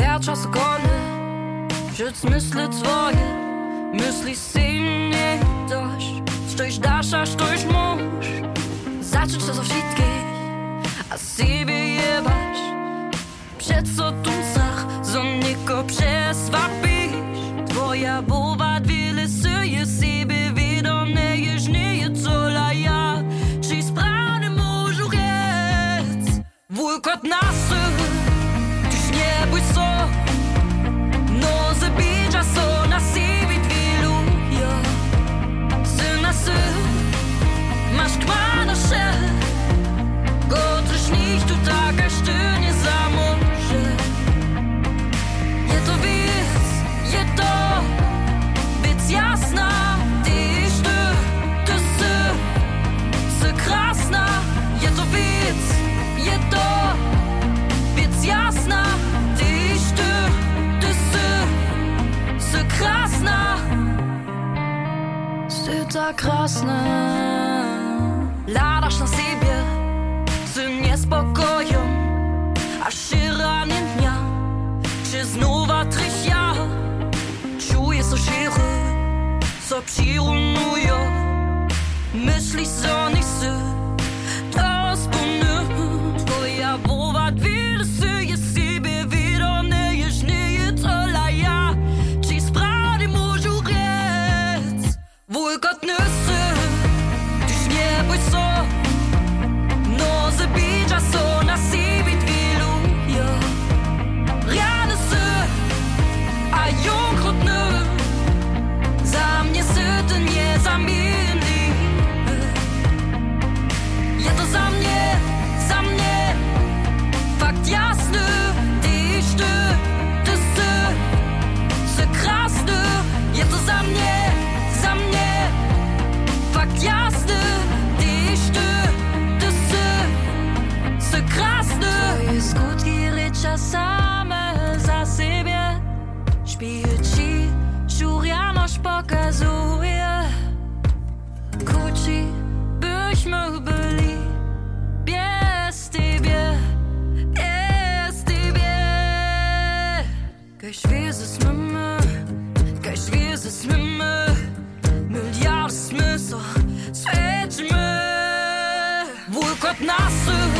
Ja czas gonię Wśród zmysły twoje Myśli silnie dość. Coś dasz, aż coś możesz Zacząć to ze wszystkich A siebie jebać Przed co tu zach Za niego przeswapisz. Twoja ból Sy ta krasna Ladasz na siebie z niespokojem, a szyrany dnia, czy znów tryś ja, czuję so szyry, co przyrunują, myśli pokazuje Kuci, byśmy byli. Bez ciebie, bez ciebie Kein schweres Mimme, kein schweres Mimme Milliarden Smüsser, Svetme Wulkot nasse